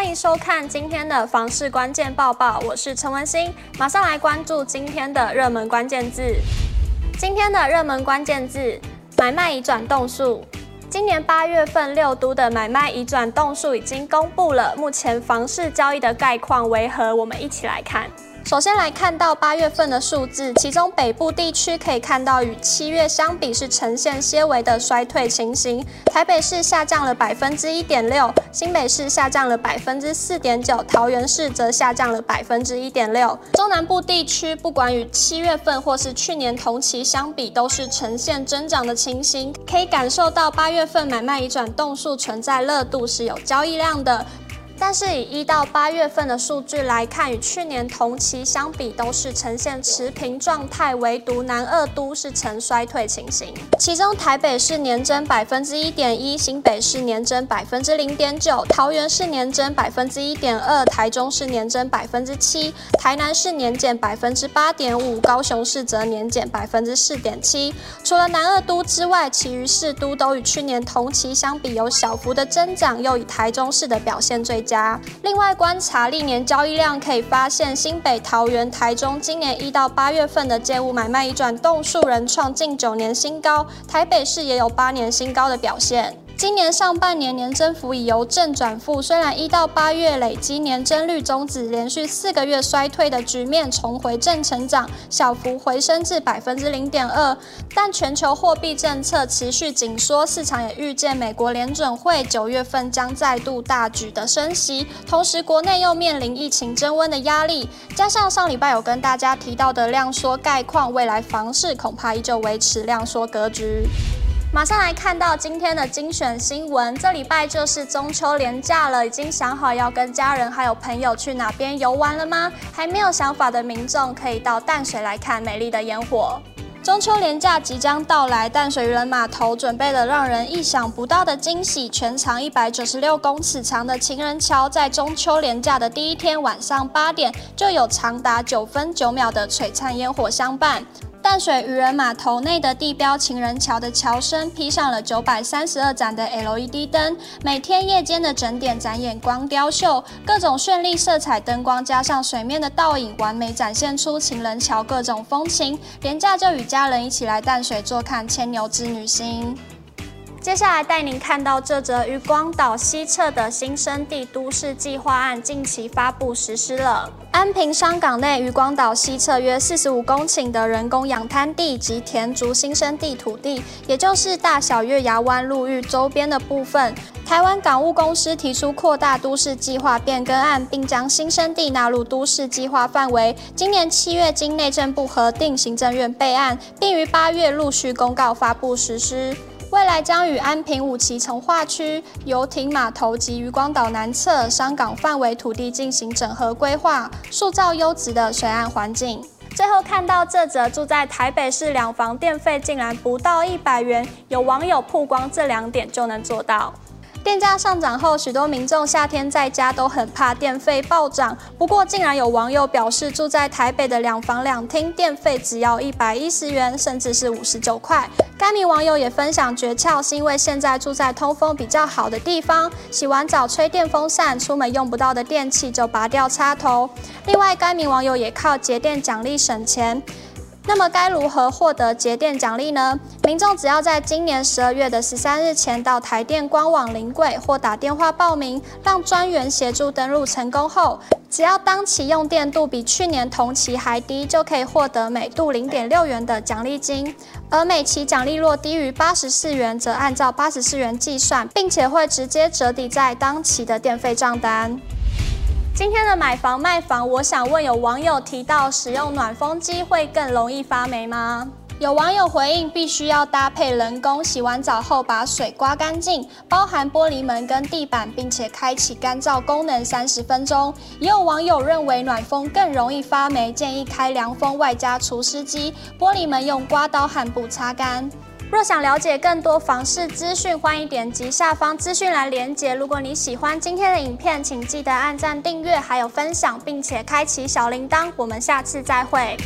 欢迎收看今天的房市关键报报，我是陈文心，马上来关注今天的热门关键字。今天的热门关键字：买卖已转动数。今年八月份六都的买卖已转动数已经公布了，目前房市交易的概况为何？我们一起来看。首先来看到八月份的数字，其中北部地区可以看到与七月相比是呈现些微的衰退情形。台北市下降了百分之一点六，新北市下降了百分之四点九，桃园市则下降了百分之一点六。中南部地区不管与七月份或是去年同期相比，都是呈现增长的情形。可以感受到八月份买卖移转动数存在热度，是有交易量的。但是以一到八月份的数据来看，与去年同期相比都是呈现持平状态，唯独南二都是呈衰退情形。其中台北市年增百分之一点一，新北市年增百分之零点九，桃园市年增百分之一点二，台中市年增百分之七，台南市年减百分之八点五，高雄市则年减百分之四点七。除了南二都之外，其余市都都与去年同期相比有小幅的增长，又以台中市的表现最另外，观察历年交易量，可以发现新北、桃园、台中今年一到八月份的借物买卖已转动数人创近九年新高，台北市也有八年新高的表现。今年上半年年增幅已由正转负，虽然一到八月累积年增率终止连续四个月衰退的局面，重回正成长，小幅回升至百分之零点二。但全球货币政策持续紧缩，市场也预见美国联准会九月份将再度大举的升息，同时国内又面临疫情升温的压力，加上上礼拜有跟大家提到的量缩概况，未来房市恐怕依旧维持量缩格局。马上来看到今天的精选新闻。这礼拜就是中秋连假了，已经想好要跟家人还有朋友去哪边游玩了吗？还没有想法的民众可以到淡水来看美丽的烟火。中秋连假即将到来，淡水渔人码头准备了让人意想不到的惊喜。全长一百九十六公尺长的情人桥，在中秋连假的第一天晚上八点，就有长达九分九秒的璀璨烟火相伴。淡水渔人码头内的地标情人桥的桥身披上了九百三十二盏的 LED 灯，每天夜间的整点展演光雕秀，各种绚丽色彩灯光加上水面的倒影，完美展现出情人桥各种风情。连假就与家人一起来淡水坐看牵牛织女星。接下来带您看到这则渔光岛西侧的新生地都市计划案，近期发布实施了。安平商港内渔光岛西侧约四十五公顷的人工养滩地及田竹新生地土地，也就是大小月牙湾陆域周边的部分，台湾港务公司提出扩大都市计划变更案，并将新生地纳入都市计划范围。今年七月经内政部核定，行政院备案，并于八月陆续公告发布实施。未来将与安平五期从化区、游艇码头及渔光岛南侧商港范围土地进行整合规划，塑造优质的水岸环境。最后看到这则住在台北市两房电费竟然不到一百元，有网友曝光这两点就能做到。电价上涨后，许多民众夏天在家都很怕电费暴涨。不过，竟然有网友表示，住在台北的两房两厅电费只要一百一十元，甚至是五十九块。该名网友也分享诀窍，是因为现在住在通风比较好的地方，洗完澡吹电风扇，出门用不到的电器就拔掉插头。另外，该名网友也靠节电奖励省钱。那么该如何获得节电奖励呢？民众只要在今年十二月的十三日前到台电官网临柜或打电话报名，让专员协助登录成功后，只要当期用电度比去年同期还低，就可以获得每度零点六元的奖励金。而每期奖励若低于八十四元，则按照八十四元计算，并且会直接折抵在当期的电费账单。今天的买房卖房，我想问有网友提到使用暖风机会更容易发霉吗？有网友回应，必须要搭配人工，洗完澡后把水刮干净，包含玻璃门跟地板，并且开启干燥功能三十分钟。也有网友认为暖风更容易发霉，建议开凉风外加除湿机，玻璃门用刮刀和布擦干。若想了解更多房市资讯，欢迎点击下方资讯栏连接。如果你喜欢今天的影片，请记得按赞、订阅，还有分享，并且开启小铃铛。我们下次再会。